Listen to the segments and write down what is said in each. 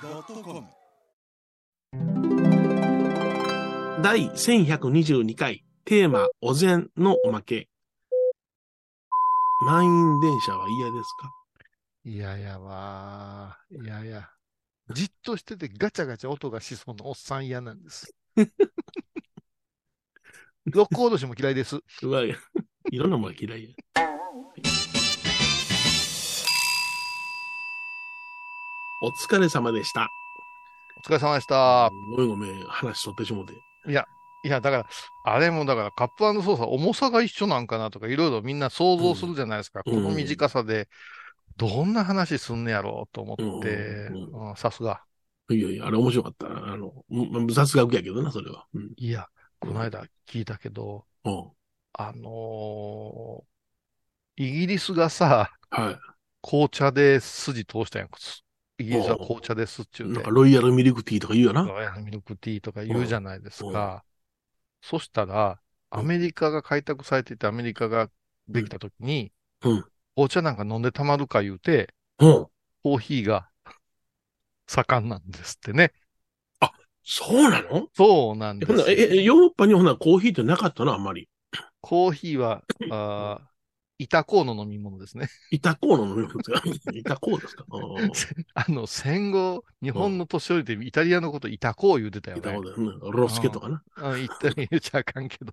YONNIRI.com 第1122回テーマお膳のおまけ。満員電車は嫌ですか？いややわー。いやいや。じっとしててガチャガチャ音がしそうなおっさん嫌なんです。六甲おどしも嫌いです。うわ、いろんなものが嫌いや。お疲れ様でした。お疲れ様でした。ごめんごめん、話取ってしもて。いや、だから、あれもだからカップ操作重さが一緒なんかなとかいろいろみんな想像するじゃないですか。うんこの短さでどんな話すんねやろうと思って、さすが。いやいや、あれ面白かったな。あの、む雑学やけどな、それは。うん。いや、この間聞いたけど、うんあのーイギリスがさ、はい。紅茶で筋通したやん。イギリスは紅茶ですっちゅうてなんか、。ロイヤルミルクティーとか言うよな。ロイヤルミルクティーとか言うじゃないですうんか。そしたら、アメリカが開拓されていて、アメリカができたときに、うん紅茶なんか飲んでたまるか言うて、うん。コーヒーが盛んなんですってね。そうなの？そうなんですええ、えヨーロッパにほなコーヒーってなかったの？あんまり。コーヒーは、あー板コーの飲み物ですね。板コーの飲み物ですか？板コーですか？うん あの、戦後、日本の年寄りでイタリアのこと板コー言うてたよね。板コーですね。ロスケとかな。うん、言った言っちゃあかんけど、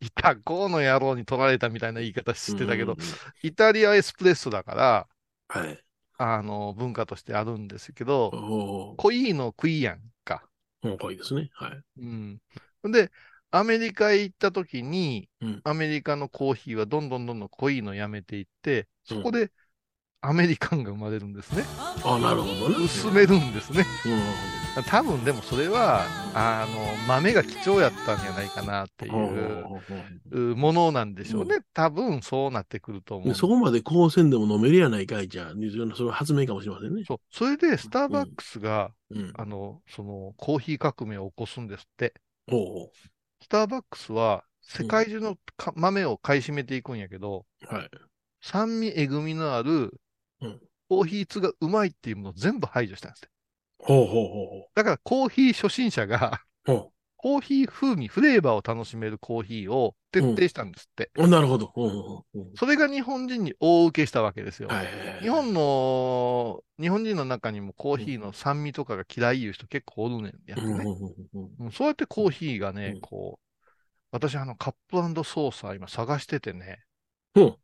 イタコーの野郎に取られたみたいな言い方してたけど、うんイタリアエスプレッソだから、はい。あの、文化としてあるんですけど、濃いのクイやんか。うん、濃いですね。はい。うん。で、アメリカへ行った時に、うんアメリカのコーヒーはどんどんどんどん濃いのやめていって、うんそこでアメリカンが生まれるんですね。あ、なるほどね。薄めるんですね。うん。多分でもそれは、あの、豆が貴重やったんじゃないかなっていほうものなんでしょうね。多分そうなってくると思う。そこまで高専でも飲めるやないかいじゃあ、それは発明かもしれませんね。そう。それで、スターバックスが、うん。あの、その、コーヒー革命を起こすんですって。ほスターバックスは、世界中のか豆を買い占めていくんやけど、う。はい。酸味、えぐみのあるうん、コーヒーツがうまいっていうものを全部排除したんですって。ほうほうほだから、コーヒー初心者が、うほコーヒー風味、フレーバーを楽しめるコーヒーを徹底したんですって。う。あなるほど。ほうほうほうほそれが日本人に大受けしたわけですよ。うはいはいはい。日本の、日本人の中にもコーヒーの酸味とかが嫌いいう人結構おるねんそうやってコーヒーがね、うんこう、私あのカップソーサー今探しててね、うん。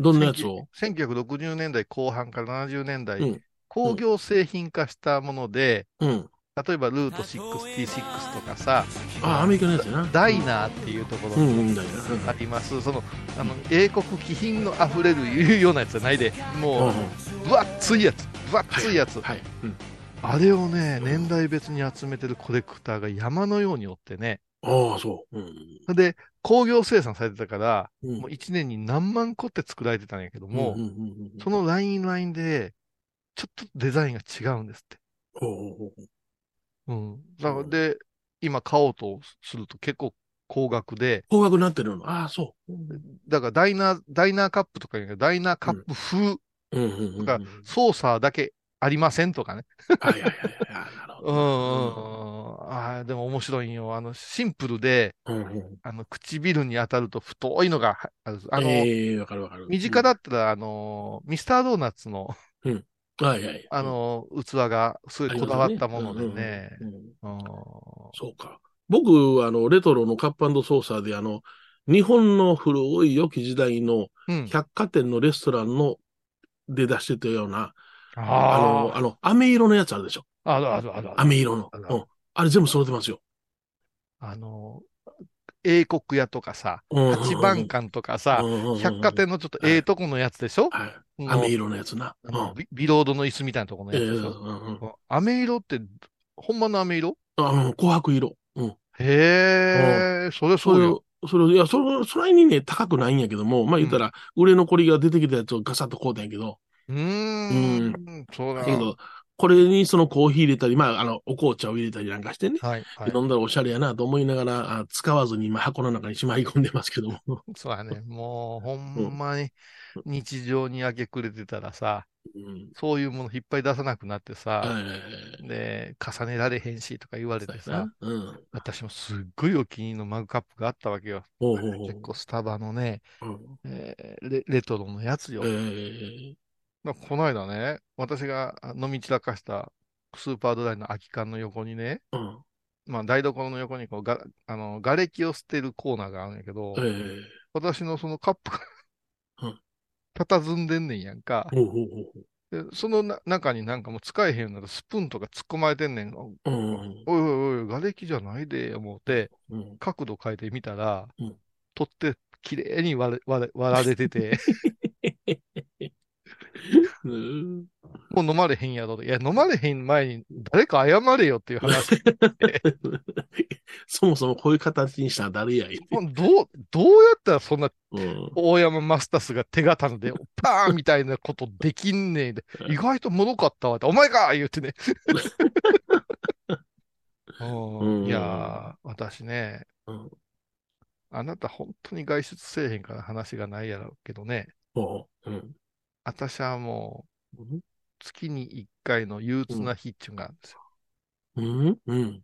どんなやつを？1960年代後半から70年代、うん工業製品化したもので、うん。例えばルート66とかさ、あ、アメリカのやつやな。ダイナーっていうところうんにうんだよな。あります、その、あの、英国気品の溢れるいうようなやつじゃないで、うんもう、分厚いやつ、分厚いやつ、はい。うんあれをね、年代別に集めてるコレクターが山のようにおってね、ああ、そう。うん。で、工業生産されてたから、うんもう1年に何万個って作られてたんやけども、うんうんうんうんそのラインラインで、ちょっとデザインが違うんですって。ほうほうほううん。だからで、今買おうとすると結構高額で、高額になってるの？ああ、そう。だからダイナー、ダイナーカップとかダイナーカップ風うんうんうんうん。とか、操作だけありませんとかね。はいはいはいはい。なるほど。うん。ああ、でも面白いんよ。あの、シンプルで、うんうん。あの、唇に当たると太いのがはある。あの、ええ、わかるわかる。身近だったら、あの、ミスタードーナツの、うん。はいはい。あの、器がすごいこだわったものでね。うんうんうんうんそうか。僕、あの、レトロのカップソーサーで、あの、日本の古い良き時代のうん。百貨店のレストランので出してたような、ああの、あの、飴色のやつあるでしょ。あ、あるあるあるある。飴色の。うん。あれ全部揃ってますよ。あの、英国屋とかさ、うん八番館とかさ、百貨店のちょっとええとこのやつでしょ？はい。飴色のやつな。あのビビロードの椅子みたいなとこのええやつ。でしょうんうん。飴色って、ほんまの飴色？あの、琥珀色。うん。へえ、それそれそうよ。を、それを、いや、それ、それにね、高くないんやけども、まあ言ったら、売れ残りが出てきたやつをガサッと買うたんやけど、うーん、そうだだけど、これにそのコーヒー入れたり、まあ、あの、お紅茶を入れたりなんかしてね、はい。はい。飲んだらおしゃれやなと思いながら、あ使わずに今箱の中にしまい込んでますけども。そうやね。もう、ほんまに日常に明け暮れてたらさ、うん。そういうものいっぱい出さなくなってさ、はいで、重ねられへんしとか言われてさ、うん。私もすっごいお気に入りのマグカップがあったわけよ。ほうほうほう結構スタバのね、うんえーレレトロのやつよ。えーだこの間ね、私があ飲み散らかしたスーパードライの空き缶の横にね、うん。まあ台所の横にこうが、あの、瓦礫を捨てるコーナーがあるんやけどえ、ー私のそのカップがうん佇んでんねんやんか。ほうほうほうでそのな中になんかもう使えへんよなるスプーンとか突っ込まれてんねん。おいうん。おいおい、瓦礫じゃないで、思って、うん。角度変えてみたら、うん取って綺麗に割れ割れ割られてて、う んもう飲まれへんやろと。いや、飲まれへん前に誰か謝れよっていう話。そもそもこういう形にしたら誰やいどう、どうやったらそんなうん。大山マスタスが手刀でパーンみたいなことできんねえで、意外ともろかったわって、お前か言ってね。いやー、私ね、うんあなた本当に外出せえへんから話がないやろうけどね、うん。私はもううん月に1回の憂鬱な日っていうのがあるんですよ。うん？うん？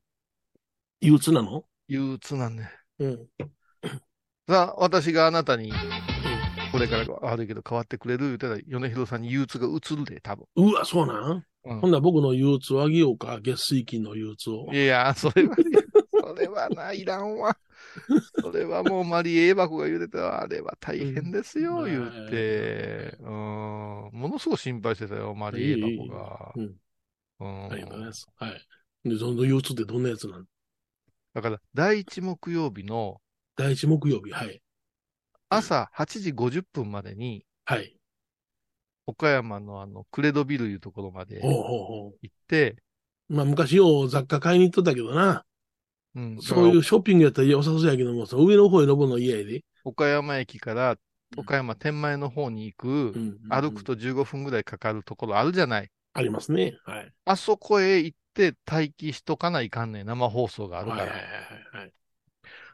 憂鬱なの？憂鬱なんね。うん。さあ、私があなたに、これから悪いけど変わってくれる言うたら、米広さんに憂鬱が移るで、多分。うわ、そうなん？うんほんなら僕の憂鬱をあげようか？月水金の憂鬱を。いや、それは、それはな、いらんわ。それはもうマリエエバコが言うてたあれは大変ですよ、うん言って。うん、ものすごく心配してたよ、マリエエバコが。あります。はい。で、その憂鬱ってどんなやつなのだから、第一木曜日の第一木曜日。はい。朝8時50分までに、はい。岡山のあの、クレドビルいうところまでほうほうほ行って、う。まあ、昔よう雑貨買いに行っとったけどな。うん、そういうショッピングやったら良さそうやけども、その上の方へ登るの嫌やで。岡山駅から岡山天満屋の方に行く、うん歩く。と15分ぐらいかかるところあるじゃない。ありますね。はい。あそこへ行って待機しとかないかんねん、生放送があるから。はいはいはいはい。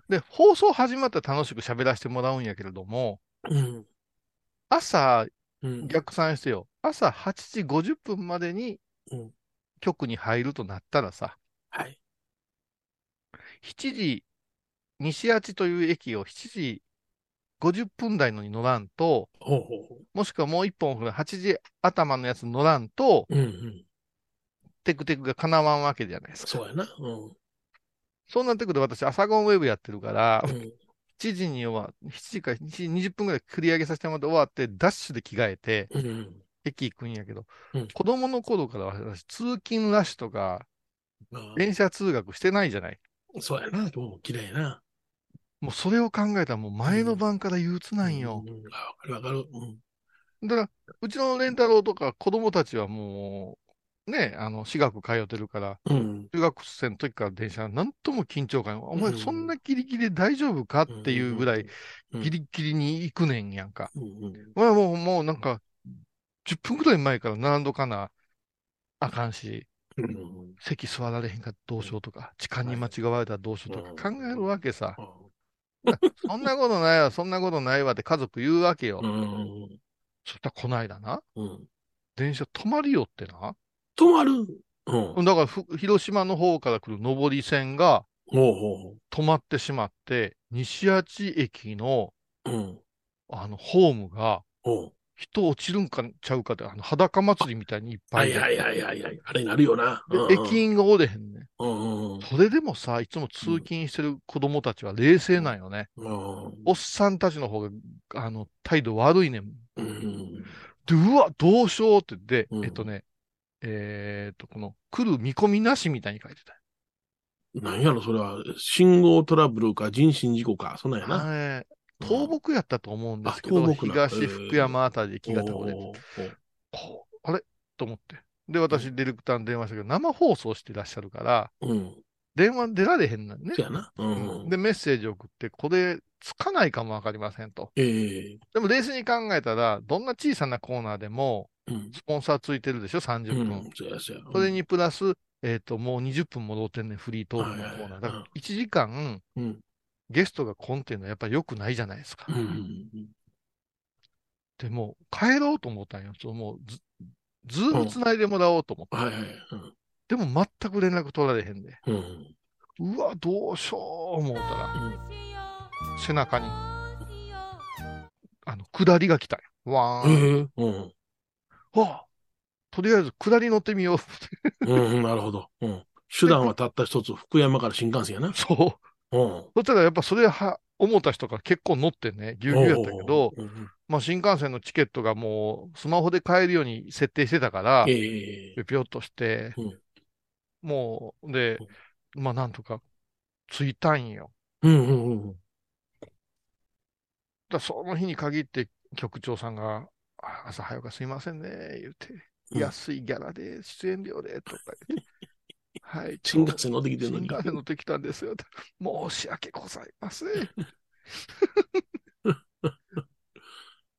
で、放送始まったら楽しく喋らせてもらうんやけれども、うん。朝、うん。逆算してよ。朝8時50分までにうん局に入るとなったらさ、はい。7時、西八という駅を7時50分台のに乗らんと、ほうほうほもしくはもう一本8時頭のやつ乗らんと、う。うんうん。テクテクが叶わんわけじゃないですか。そうやな。うん。そうなってくると私、朝ゴンウェブやってるから、うん7時に終わ、7時か7時20分ぐらい繰り上げさせてもらって終わって、ダッシュで着替えて、うん。駅行くんやけど、うん子供の頃から私、通勤ラッシュとか、あ電車通学してないじゃない。あそうやな。もう嫌いやな。もうそれを考えたらもう前の晩から憂鬱なんよ。うん。あわかるわかる。うん。だから、うちのレンタロウとか子供たちはもう、ね、あの、私学通ってるから、うん。中学生の時から電車、なんとも緊張感、お前うんそんなギリギリで大丈夫かっていうぐらい、うん、ギリギリに行くねんやんか。うんうん。まあもう、もうなんか、10分ぐらい前から並んどかな、あかんし、うん席座られへんかどうしようとか、痴漢に間違われたらどうしようとか考えるわけさ。そんなことないわ、そんなことないわって家族言うわけよ。うん。そしたらこないだな、うん。電車止まりよってな。止まる。うん。だからふ広島の方から来る上り線が止まってしまって、西八駅の。あのホームが。人落ちるんかちゃうかって、あの裸祭りみたいにいっぱいいはいはいはいはい。あれなるよな。で駅員がおれへんね。うんうんそれでもさ、いつも通勤してる子供たちは冷静なんよね。うん。おっさんたちの方が、あの、態度悪いねん。うん。で、うわ、どうしようって言って、うんえっとね、えーっと、この、来る見込みなしみたいに書いてた。なんやろ、それは、信号トラブルか人身事故か、そんなんやな。倒木やったと思うんですけど、あ倒木な東福山あたりで木が倒れて、あれ？と思って。で、私、ディレクターに電話したけど、生放送してらっしゃるから、うん。電話出られへんのよねそ。やな。うん。で、メッセージ送って、これ、つかないかもわかりませんと。ええでも、冷静に考えたら、どんな小さなコーナーでも、うん。スポンサーついてるでしょ、30分。うん。それにプラス、えっ、と、もう20分戻ってんねん、フリートークのコーナー。だから、1時間、うん。ゲストが来んっていうのはやっぱり良くないじゃないですか。でもう、帰ろうと思ったんよ。そうもうず、ずーっと繋いでもらおうと思って。はいはい。でも全く連絡取られへんで。うん。わ、どうしよう思ったら、背中に、あの、下りが来たんよ。わーん。うん。わあとりあえず下り乗ってみよう。うん。なるほど。うん。手段はたった一つ、福山から新幹線やな。そう。うん。そしたらやっぱそれは、思った人が結構乗ってね、ぎゅうぎゅうやったけど、まあ新幹線のチケットがもうスマホで買えるように設定してたから、ええ。ぴょっとして、うんもう、で、まあなんとか着いたんよ。うんうんうん。だその日に限って局長さんが、あ朝早くすいませんね、言うて、うん安いギャラで、出演料で、とか言って、はい、新幹線乗ってきて新んのに。幹線乗ってきたんですよ。申し訳ございません。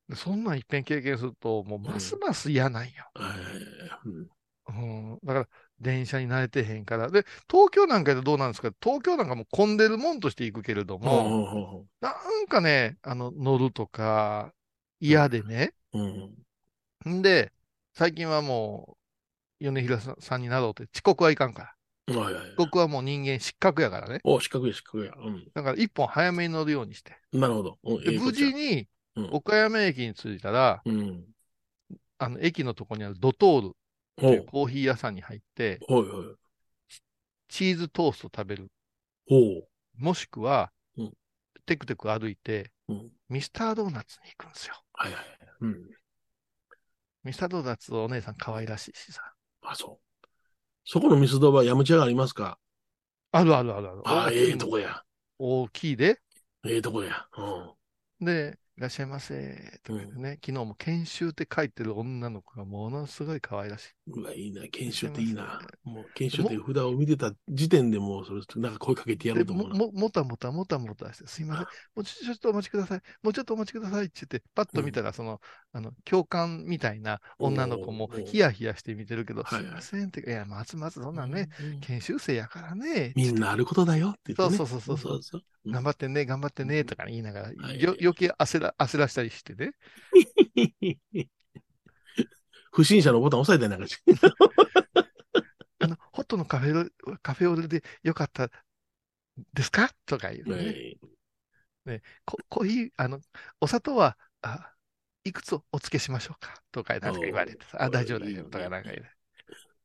でそんなん一遍経験すると、もうますます嫌なんよ。ええうんうん、だから、電車に慣れてへんから。で、東京なんかでどうなんですか？東京なんかもう混んでるもんとして行くけれども、なんかね、あの、乗るとか、嫌でね。うんうんんで、最近はもう、米平さんさんになろうって、遅刻はいかんから。はいはいはい遅刻はもう人間失格やからね。お、四角や四角や。うん。だから一本早めに乗るようにして。なるほど。うんで、無事。にうん岡山駅に着いたら、うん。あの、駅のとこにあるドトールってほいうう。コーヒー屋さんに入って、ほいほい。チーズトースト食べる。ほう。もしくはうん、テクテク歩いて、うん。ミスタードーナツに行くんですよ。はいはい。うん。ミスタードーナツお姉さん可愛らしいしさ。あ、そう。そこのミスドはヤムチャがありますか？あるあるあるある。ああ、ええとこや。大きいで。ええとこや。うん。で、いらっしゃいませ。とか言ってね、昨日も研修って書いてる女の子がものすごい可愛らしい。うわ、いいな。研修っていいな。もう研修っもていう札を見てた時点でもう、それ、なんか声かけてやろでうと思うな。もももたもたもたもたして、すいません、もうちょちょっとお待ちください、もうちょっとお待ちくださいって言って、パッと見たら、その、あの、教官みたいな女の子もヒヤヒヤして見てるけど、はいすいませんって、いや、まずまずそんなんね、うん。研修生やからね、みんなあることだよって言ってね。そうそうそうそう頑張ってね、頑張ってね、とか言いながら、はいよ余計焦ら焦らしたりしてね。不審者のボタン押さえたりなんか。あの、ホットのカフェカフェオレでよかったですか？とか言うね。ねココーヒー、あの、お砂糖は、あ、いくつお付けしましょうか？とか、なんか言われてさ、あ、大丈夫だよ、とかなんか言うね。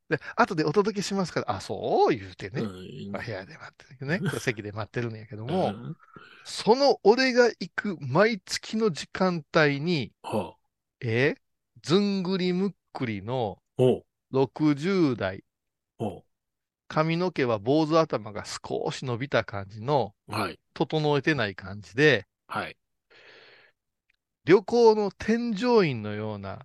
で、後でお届けしますから、あ、そう言うてね、うん。まあ部屋で待ってるね、席で待ってるんやけどうも、ん。その俺が行く毎月の時間帯に、はあ。えずんぐりむっくりのおう。60代、髪の毛は坊主頭が少し伸びた感じの、はい。整えてない感じで、はい。旅行の添乗員のようなうん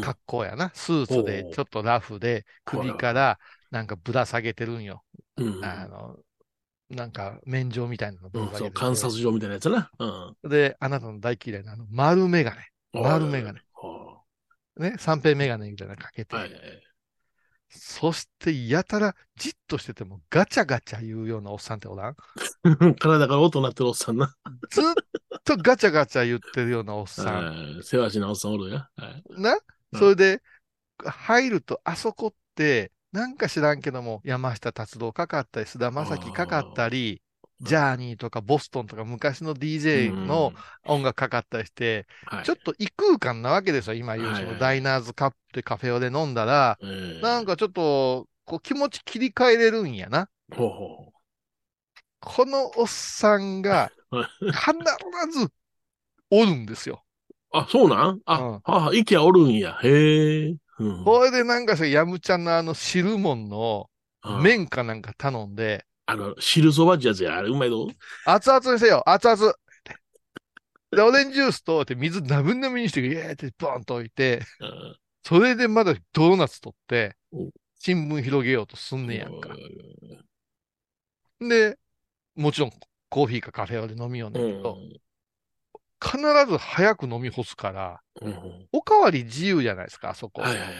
格好やな。スーツでちょっとラフで首からなんかぶら下げてるんよ。うんあの、なんか免状みたいなのぶら下げてて観察所みたいなやつな。うん。で、あなたの大嫌いなあの丸メガネ。丸メガネ。はね、三平メガネみたいなのかけて。あはい。そしてやたらじっとしててもガチャガチャ言うようなおっさんっておらん？体から音鳴ってるおっさんな。ずっとガチャガチャ言ってるようなおっさん。はいせわしなおっさんおるや。はい。な？うんそれで、入ると、あそこって、なんか知らんけども、山下達郎かかったり、菅田将暉かかったり、ー。ジャーニーとかボストンとか昔の DJ の音楽かかったりして、ちょっと異空間なわけですよ、今言う、そのダイナーズカップでカフェオレ飲んだら、えーなんかちょっと、こう気持ち切り替えれるんやな。ほうほこのおっさんがう 必ずおるんですよ。あ、そうなん？あ、うんはあ、はあ、息はおるんや。へえ。うん。これでなんかさ、ヤムちゃんのあの汁物のうん麺かなんか頼んで、あの、汁そばってやつや。あれうまいぞ。熱々にせよ、熱々。で、オレンジジュースとって水なぶなぶにして、イエーってボンと置いて、うんそれでまだドーナツ取ってお、新聞広げようとすんねやんか。で、もちろんコーヒーかカフェオレ飲みようねうんんけど、必ず早く飲み干すから、うんうんおかわり自由じゃないですか、あそこ。はいはいはい。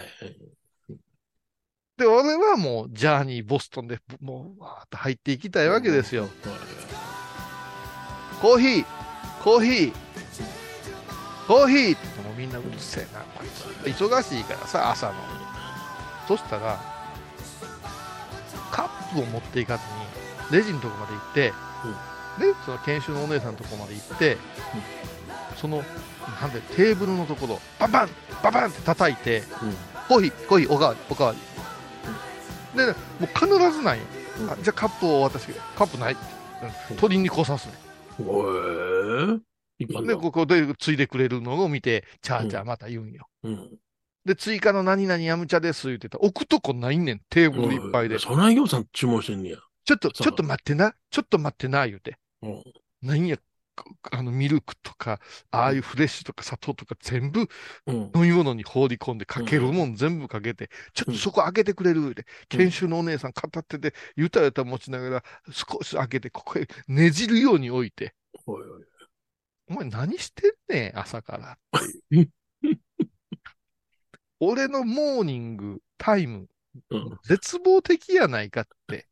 で、俺はもう、ジャーニー、ボストンで、もう、わーっと入っていきたいわけですよ。コーヒー、コーヒー、コーヒーってもみんなうるせえな、こいつ。忙しいからさ、朝の。そしたら、カップを持っていかずに、レジのとこまで行って、で、その研修のお姉さんのとこまで行って、その、なんで、テーブルのところ、バンバンバンバンって叩いて、うんコーヒー、コーヒー、おかわり、おかわり。で、もう必ずないよ。うんあじゃあカップを渡して、カップない。うん取りに来さすね。で、の。ここでついでくれるのを見て、チャーチャーまた言うんよ。うん。で、追加の何々やむ茶です言ってたら、置くとこないねん、テーブルいっぱいで。ちそないぎょうさん注文してんねや。ょっと、ちょっと待ってな、ちょっと待ってな、言うて。うん。何や、こあの、ミルクとか、ああいうフレッシュとか砂糖とか全部うん。飲み物に放り込んで、かけるもん全部かけて、ちょっとそこ開けてくれる言うて、研修のお姉さん片手で、ゆたゆた持ちながら、少し開けて、ここへねじるように置いて、おいおい。お前何してんねん、朝からっていう。俺のモーニングタイム、うん。絶望的やないかって。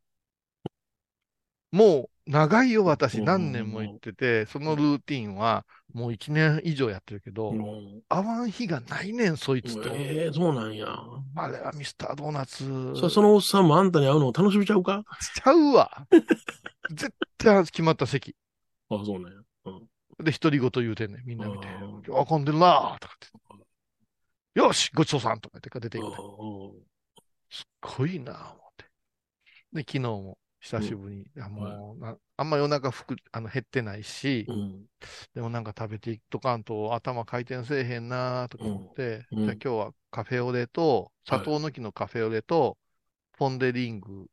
もう長いよ、私。うん何年も言ってて、そのルーティンはもう1年以上やってるけど、うん会わん日がないねん、そいつと。ええそうなんや。あれはミスタードーナツ。そそのおっさんもあんたに会うのを楽しみちゃうか？しちゃうわ。絶対決まった席。あそうなんや。うん。で、独り言言うてんねん、みんな見て。あんでるなとかって。よし、ごちそうさんとか言って出ていくねん。すっごいなぁ、思って。で、昨日も久しぶり。に、いやもうな、あんまりお腹ふくあの減ってないし、うん。でもなんか食べていっとかんと頭回転せえへんなぁとか思って、うん。うん。じゃあ今日はカフェオレと、砂糖抜きのカフェオレと、ポンデリング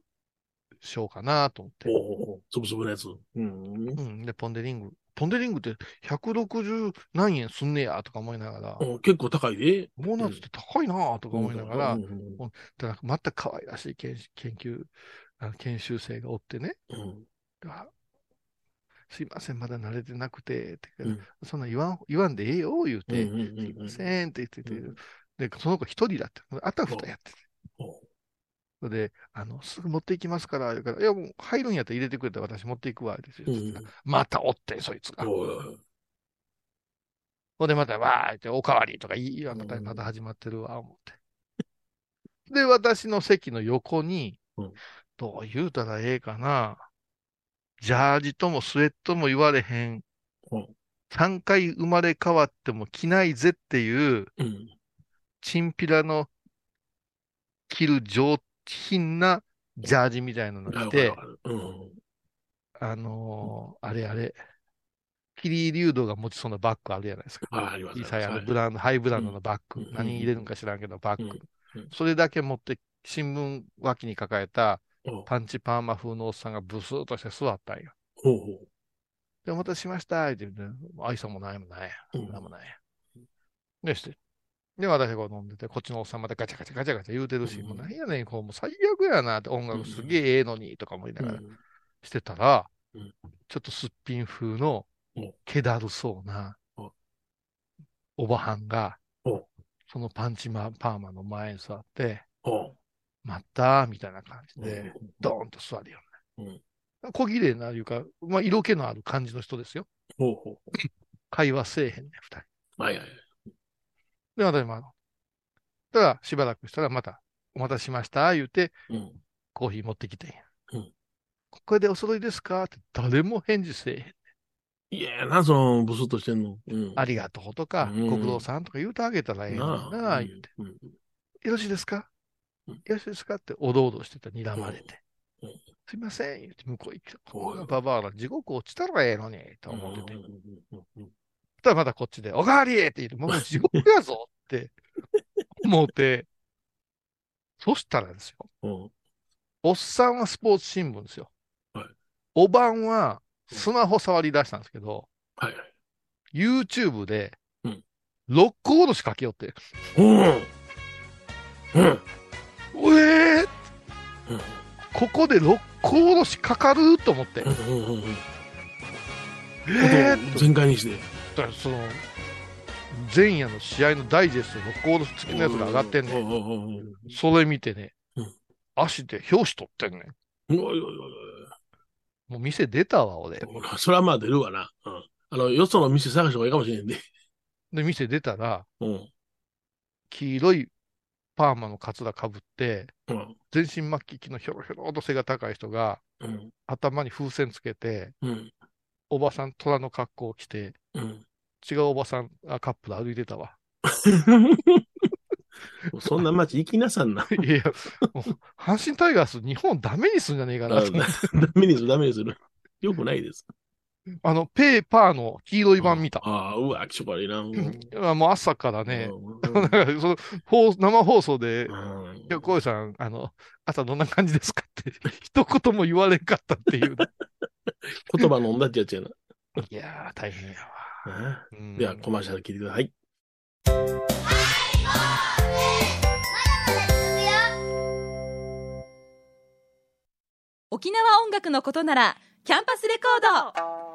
しようかなと思って。おお、つぶつぶのやつ。うん。うん、で、ポンデリング。ポンデリングって160何円すんねやとか思いながら、うん結構高いで。ドーナツって高いなぁとか思いながら、うん。うん。ただまた可愛らしい研研究、あの研修生がおってね、うん。あすいません、まだ慣れてなくて、ってうん。そんな言わん言わんでええよ、言うて、うんうんうんすいませんって言ってて、うん。で、その子一人だって、あたふたやってて。おそれで、あの、すぐ持っていきますから、言うから、いや、もう入るんやったら入れてくれたら私持っていくわ、ですよ。うん。またおって、そいつが。ほんで、また、わーって、おかわりとか言い、また、うん。また始まってるわ、思って。で、私の席の横にうん、どう言うたらええかな。ジャージともスウェットも言われへん。うん3回生まれ変わっても着ないぜっていう、うん。チンピラの着る上品なジャージみたいなの着てうん。あのーあれあれ、キリリュウドが持ちそうなバッグあるじゃないですか。あありますのブランド、ハイブランドのバッグ。うん何入れるんか知らんけど、バッグ。それだけ持って、新聞脇に抱えたパンチパーマ風のおっさんがブスーっとして座ったんよ。ほうほで、お待たせしましたって言って、愛想もないもない。うん。なんもない。で、して。で、私が飲んでて、こっちのおっさんまたガチャガチャガチャガチャ言うてるし、うんもうなんやね。ん、こう、もう最悪やなって、音楽すげえええのに、とか思いなう。がらしてたら、うん。ちょっとすっぴん風のうん、気だるそうなうん、おばはんがうん、そのパンチマパーマの前に座って、ほ待ったみたいな感じうで、ドーンと座るよね。小綺麗ないうか、まあ、色気のある感じの人ですよ。ほうほう会話せえへんね、二人。はいはい。で、私もあの、だからしばらくしたらまた、お待たせしました、言うて、うん。コーヒー持ってきてんや。うんこれでお揃いですか？って誰も返事せえへん。いやな、その、ブスッとしてんの。うん。ありがとうとか、うんご苦労さんとか言うてあげたらええな言うて。うんよろしいですか？うんよろしいですかっておどおどしてたら睨まれてうんうん。すいません、言うて向こう行く。うんこんなババアが地獄落ちたらええのに、と思ってて。たらまたこっちで、おかわりって言って、もう地獄やぞって 思って、そしたらですよ。うんおっさんはスポーツ新聞ですよ。はいおばんはスマホ触り出したんですけど。YouTube でうん、ロックおろしかけよって、うん。うん。うえーうんここでロックおろしかかると思って、うんうんうんえー全開にして。だからその、前夜の試合のダイジェストのコード付きのやつが上がってんねん。それ見てねうん、足で表紙取ってんねん。もう店出たわ、俺。それはまあ出るわな。うん。あの、よその店探した方がいいかもしれんで。で、店出たら、うん。黄色いパーマのカツラかぶって、うん。全身末期期のひょろひょろと背が高い人が、うん。頭に風船つけて、うん。おばさん、虎の格好を着て、うん。違うおばさん、あカップル歩いてたわ。そんな街行きなさんな。いや、阪神タイガース、日本ダメにすんじゃねえかなと思って。ダメにする、ダメにする。よくないです。あの、ペーパーの黄色い版見た。ああ、うわ、気色悪いな。うんあもう朝からね、うん なんかその放生放送で、うんいや、さん、あの、朝どんな感じですかって、一言も言われんかったっていう。言葉飲んだってやつやな。いやー、大変やわ。では、コマーシャル聞いてください。沖縄音楽のことならキャンパスレコード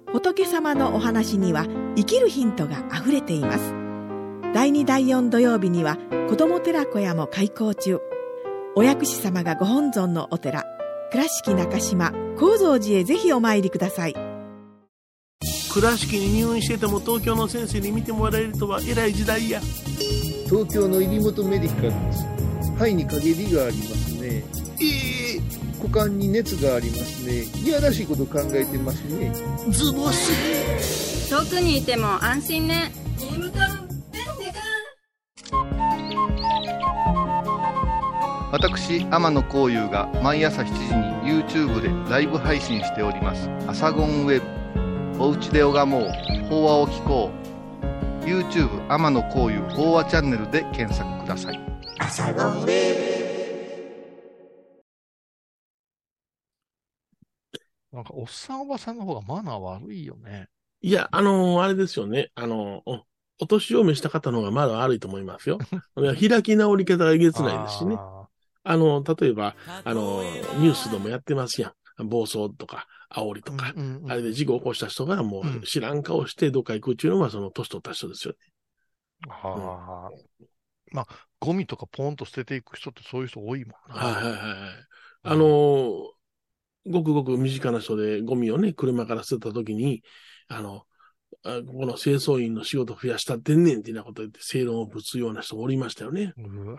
仏様のお話には生きるヒントがあふれています。第2第4土曜日には子ども寺小屋も開校中。お薬師様がご本尊のお寺倉敷中島・高蔵寺へぜひお参りください。倉敷に入院してても東京の先生に見てもらえるとは偉い時代や。東京の入元メディカルです。肺に陰りがあります股間に熱がありますね。いやらしいこと考えてますね。ズボス。遠くにいても安心ね。私天野幸雄が毎朝7時に YouTube でライブ配信しております「アサゴンウェブ」「おうちで拝もう。法話を聞こう」YouTube 天野幸雄法話チャンネルで検索くださいなんか、おっさんおばさんの方がマナー悪いよね。いや、あのーあれですよね。あのーお、お年を召した方の方がまだ悪いと思いますよ。いや開き直り方がえげつないですしね。ああの、例えば、あの、ニュースでもやってますやん。暴走とか、煽りとーか。うんうんうんあれで事故を起こした人がもうんう知らん顔してどっか行くっていうのはその年取った人ですよね。はあ。まあ、ゴミとかポンと捨てていく人ってそういう人多いもんな。はいはいはいはい。あのーごくごく身近な人でゴミをね、車から捨てた時に、あの、あここの清掃員の仕事増やしたってんねんっていうようなこと言って正論をぶつような人おりましたよね。うわ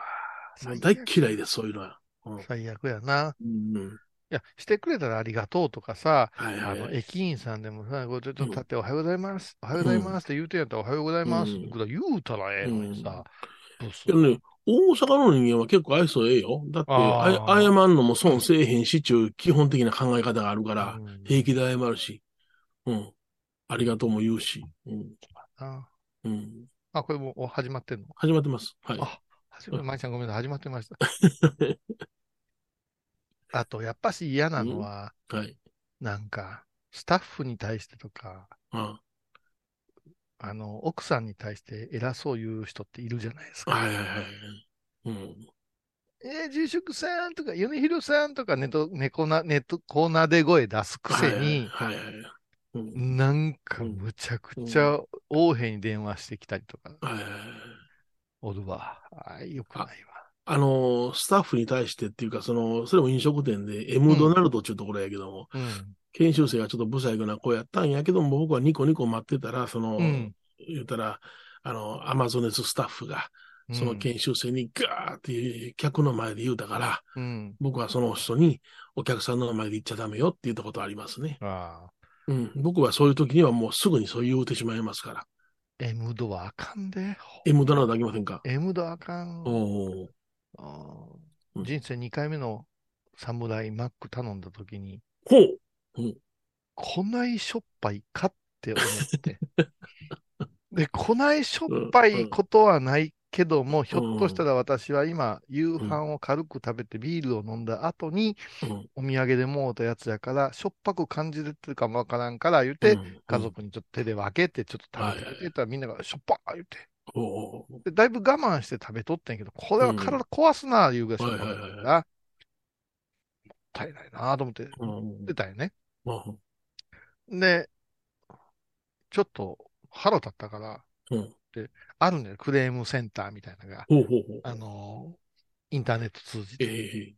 大っ嫌いです、そういうのは。うん最悪やな。うんいや、してくれたらありがとうとかさ、はいあの、はいはい。駅員さんでもさ、ちょっと立っておはようございます、おはようございますって言うてんやったらおはようございますうんぐらい言うたらええのにさ、ブスけどね、大阪の人間は結構愛想ええよ。だって、あ謝んのも損せえへんしちゅう基本的な考え方があるから、うん平気で謝るし、うん。ありがとうも言うし、うん。あうん。あ、これもう始まってんの？始まってます。はい。あ始ままいちゃんごめんなさい、始まってました。あと、やっぱし嫌なのは、はい。なんか、スタッフに対してとか、ああの、奥さんに対して偉そう言う人っているじゃないですか。はいはいはい。うん。えー、住職さんとか、米広さんとかネット、猫な、ネットコーナーで声出すくせに、はいはいはい。うん。なんかむちゃくちゃ王兵に電話してきたりとか。おるわ。あーよくないわ。あのー、スタッフに対してっていうか、その、それも飲食店で、M ドナルドっていうところやけども、うん。研修生がちょっと不細工な子やったんやけども、僕はニコニコ待ってたら、その、うん。言うたら、あの、アマゾネススタッフが、その研修生にガーって客の前で言うたから、うん。僕はその人にお客さんの前で言っちゃダメよって言ったことありますね。うん。僕はそういう時にはもうすぐにそう言うてしまいますから。M ドはあかんで。M ドナルドあきませんか？M ドあかん。おーあーうん人生2回目のサムライマック頼んだ時に、ほうこないしょっぱいかって思って。で、こないしょっぱいことはないけども、ひょっとしたら私は今、夕飯を軽く食べてビールを飲んだ後に、お土産でもうたやつやから、しょっぱく感じてるかもわからんから言って、家族にちょっと手で分けて、ちょっと食べてって言ったらみんながしょっぱ言って。でだいぶ我慢して食べとってんけど、これは体壊すな、いうぐらいしょっぱかったから、もったいないなと思って、出たよね。で、ちょっと腹立ったから、で、あるんだよ、クレームセンターみたいなのが。あの、インターネット通じて。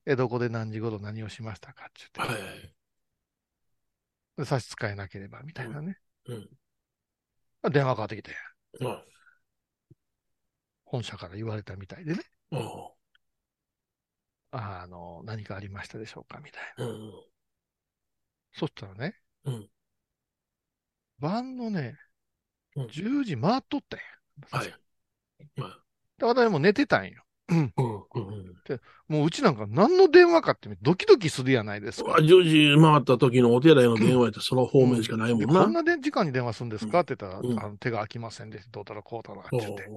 え、どこで何時頃何をしましたかって言って。で差し支えなければ、みたいなね。電話かかってきて。本社から言われたみたいでね。あの、何かありましたでしょうかみたいな。そしたらね、晩のね、10時回っとったんや。はい。で、私も寝てたんよ。でもううちなんか何の電話かってドキドキするやないですか。10時回った時のお寺への電話やってその方面しかないもんでな。こんなで時間に電話するんですか？って言ったら、あの手が空きませんで、どうたらこうたらって言って。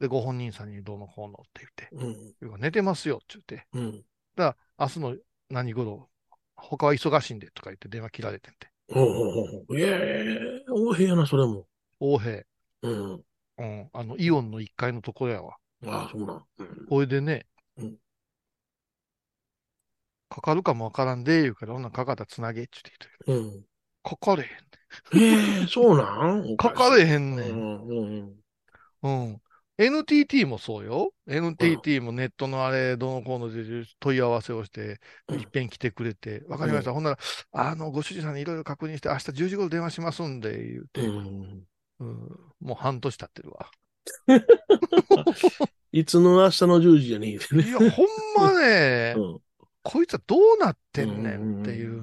で、ご本人さんにどうのこうのって言って。寝てますよって言って。だから、明日の何頃、他は忙しいんでとか言って電話切られてんて。ほうほうほうええ大平やな、それも。大平。うん。うん。あの、イオンの1階のところやわ。ああ、そうなん。これでね、かかるかもわからんで、言うから、ほんならかかったらつなげって言ってうん。かかれへん。ええそうなん？かかれへんねん。うん。うん。NTT もそうよ。NTT もネットのあれ、どのこうので問い合わせをして、いっぺん来てくれて、わかりました。ほんなら、あの、ご主人さんにいろいろ確認して、明日10時頃電話しますんで、言うて、うん、もう半年経ってるわ。いつの明日の10時じゃねえね。いや、ほんまね、こいつはどうなってんねんっていう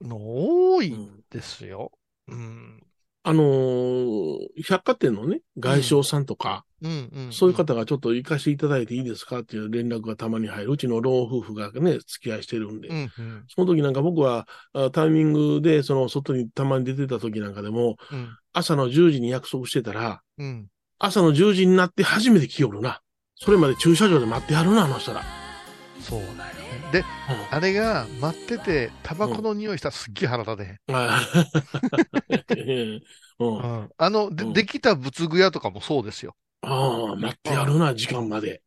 の多いんですよ。うん。あのー百貨店のね、外商さんとか、そういう方がちょっと行かせていただいていいですかっていう連絡がたまに入る。うちの老夫婦がね、付き合いしてるんで。その時なんか僕はあタイミングで、その外にたまに出てた時なんかでも、朝の10時に約束してたら、うん。朝の10時になって初めて来よるな。それまで駐車場で待ってはるな、あの人ら。そうだよね。で、あれが待ってて、タバコの匂いしたらすっげえ腹立てへん。うん あの、で、できた仏具屋とかもそうですよ。ああ、待ってやるな、時間まで。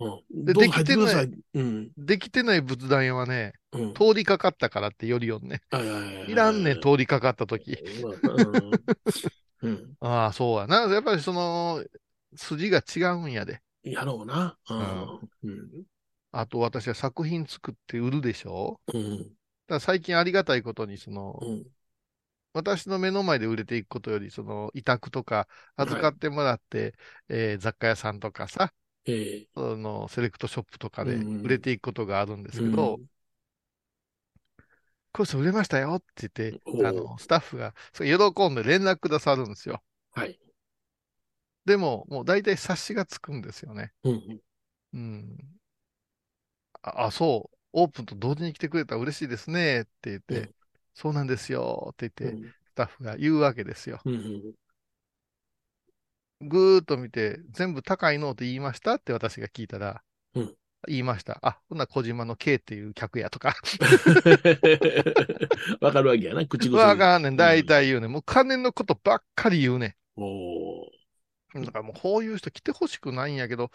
うん。で、できてない。うん。できてない仏壇屋はね、うん通りかかったからってよりよんね。いらんねん、通りかかった時。うん。ああ、そうやな。やっぱりその、筋が違うんやで。やろうな。うん。あと私は作品作って売るでしょ？うん。だ最近ありがたいことに、その、私の目の前で売れていくことより、その、委託とか預かってもらって、えー雑貨屋さんとかさ、えその、セレクトショップとかでうん売れていくことがあるんですけど、これ売れましたよって言って、あの、スタッフが、喜んで連絡くださるんですよ。はい。でも、もう大体察しがつくんですよね。うん。うん。あ、あそう。オープンと同時に来てくれたら嬉しいですねって言って、そうなんですよって言って、スタッフが言うわけですよ。うん。ぐーっと見て、全部高いのって言いましたって私が聞いたら、うん言いました。あ、ほんなら小島の K っていう客やとか。わかるわけやな、口癖。わかんねん。大体言うねん。もう金のことばっかり言うねん。おだからもうこういう人来てほしくないんやけど、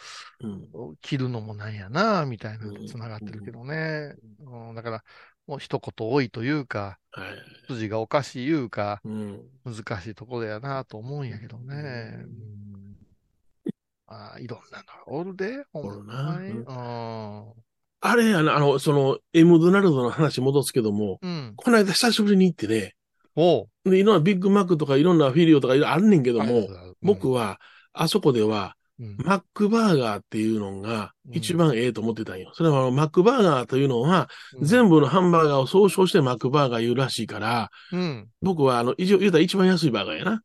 着るのもなんやな、みたいなのと繋がってるけどね。うん、だから、もう一言多いというか、筋がおかしいいうか、難しいところやなと思うんやけどね。うん。ああ、いろんなのがおるで、ほんまに。うん。あれやな、あの、その、エムドナルドの話戻すけども、うん。この間久しぶりに行ってね、おで、いろんなビッグマックとかいろんなフィリオとかいろいろあるねんけども、僕は、あそこでは、マックバーガーっていうのが一番ええと思ってたんよ。それはマックバーガーというのは、全部のハンバーガーを総称してマックバーガー言うらしいから、うん。僕はあの、一応言うたら一番安いバーガーやな。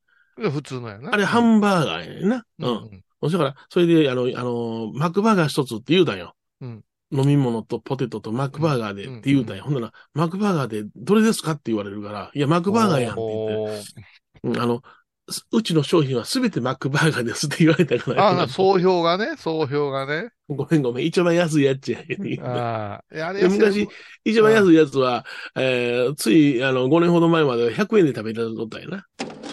普通のやな。あれハンバーガーやねんな。うん。だから、それで、あの、あの、マックバーガー一つって言うたんよ。うん。飲み物とポテトとマックバーガーでって言うたんや。ほんなら、マックバーガーでどれですかって言われるから、いや、マックバーガーやんって言って。うん、あの、うちの商品はすべてマックバーガーですって言われたから。あな総評がね、総評がね。ごめんごめん。一番安いやつや。ああ。いやあれで昔、一番安いやつは、えー、つい、あの、5年ほど前までは100円で食べれとったんやな。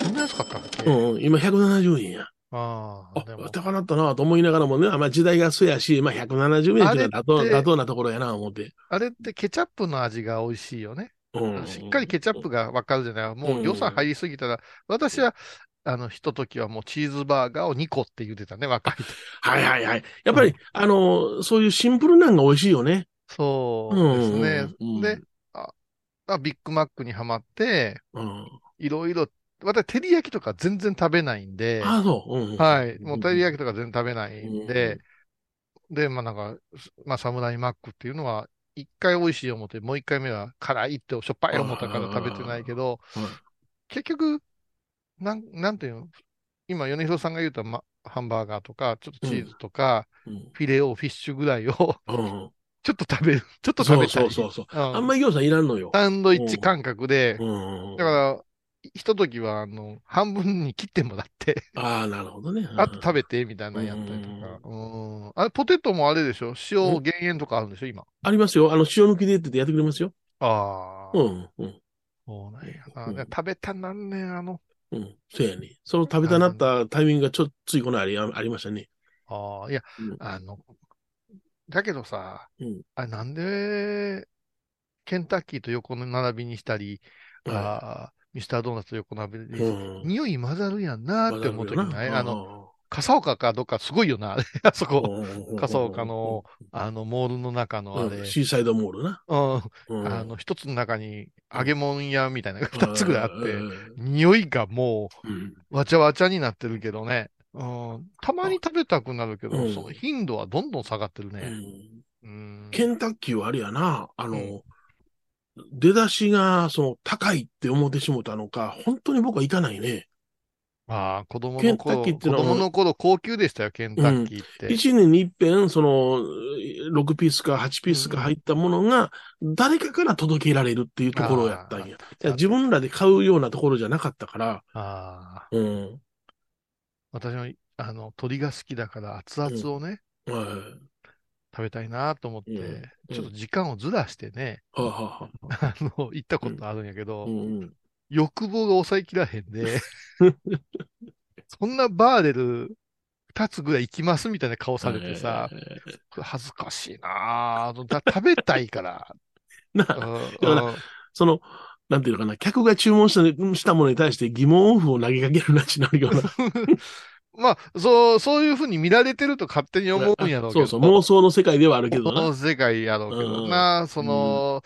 そんな安かったっけ？うん、今170円や。ああ。あ、高なったなと思いながらもね、まあ時代がそうやし、まあ170円っていうのは妥当なところやな思って。あれってケチャップの味が美味しいよね。うん。しっかりケチャップがわかるじゃない。もう予算入りすぎたら、私は、あの、ひとときはもうチーズバーガーを2個って言ってたね、若い時。はいはいはい。やっぱり、あの、そういうシンプルなんが美味しいよね。そうですね。うんで、あ、あビッグマックにはまって、うん。いろいろ、私、照り焼きとか全然食べないんで、あ、そう。うん。はい。もう照り焼きとか全然食べないんで、で、まあなんか、まあサムライマックっていうのは、一回美味しい思って、もう一回目は辛いってしょっぱい思ったから食べてないけど、結局、なん、なんていうの？今、米広さんが言うと、ま、ハンバーガーとか、ちょっとチーズとか、うんフィレオフィッシュぐらいを、うん。ちょっと食べる、ちょっと食べたい。そうそうそうそう。うんあんまり餃子いらんのよ。サンドイッチ感覚で、うん。だから、ひとときは、あの、半分に切ってもらって、ああ、なるほどね。あと食べて、みたいなのやったりとか。うん。あれ、ポテトもあれでしょ？塩減塩とかあるんでしょ？今。ありますよ。あの、塩抜きでってやってくれますよ。ああ。うん。うん。そうなんやな。ね食べたなんねん、あの。うん。そうやね。その食べたなったタイミングがちょっとついこのありあありましたね。ああ、いや、あの、だけどさ、うん。あなんで、ケンタッキーと横の並びにしたり、あーミスタードーナツと横並びに、うん。匂い混ざるやんなーって思うときない？あの、笠岡かどっかすごいよな、あそこ。笠岡の、あの、モールの中のあれ。うんシーサイドモールな。うん。うんあの、一つの中に揚げ物屋みたいな二つぐらいあってう、匂いがもうわちゃわちゃになってるけどね。うん。たまに食べたくなるけど、うんその頻度はどんどん下がってるね。ケンタッキーはあれやな、あの、出だしが、その、高いって思ってしもたのか、本当に僕は行かないね。ああ、子供ケンタの頃、子ッキーってのは供の頃高級でしたよ、ケンタッキーって。一年に一遍、その、6ピースか8ピースか入ったものが、誰かから届けられるっていうところをやったんや。じゃあ自分らで買うようなところじゃなかったから、ああ。うん。私も、あの、鳥が好きだから熱々をね、はい食べたいなと思って、うん。ちょっと時間をずらしてね、はあはあ の、行ったことあるんやけど、うんうん欲望が抑えきらへんで、そんなバーレル二つぐらい行きますみたいな顔されてさ、恥ずかしいなぁだ食べたいから。な、うんその、なんていうのかな、客が注文したしたものに対して疑問符を投げかけるなしなるような。まあ、そう、そういうふうに見られてると勝手に思うんやろうけど。そうそう、妄想の世界ではあるけどな。この世界やろうけどな、その、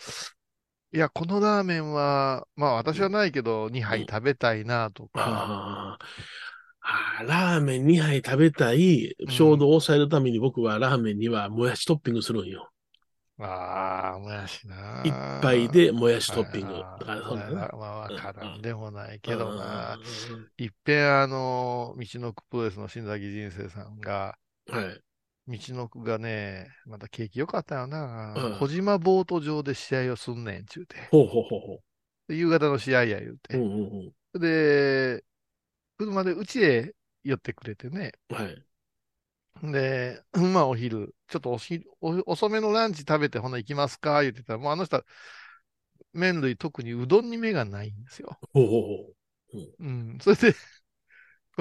いや、このラーメンは、まあ私はないけど、2杯食べたいなとか、ああラーメン2杯食べたい、衝動を抑えるために僕はラーメンにはもやしトッピングするんよ。ああ、もやしな。一杯でもやしトッピング。だあからそうだな。まあ、まあわからんでもないけどな。いっぺん、あの、道のくプロレスの新崎人生さんが、はい。道のくがね、また景気良かったよな。うん小島ボート場で試合をすんねん、ちゅうて。ほうほうほうほで夕方の試合や言うて。う。うんうんで、車でうちへ寄ってくれてね。うん。はい。で、まあお昼、ちょっとお昼お遅めのランチ食べてほな行きますか言ってたら、もうあの人は麺類特にうどんに目がないんですよ。ほうほうほうん。それで、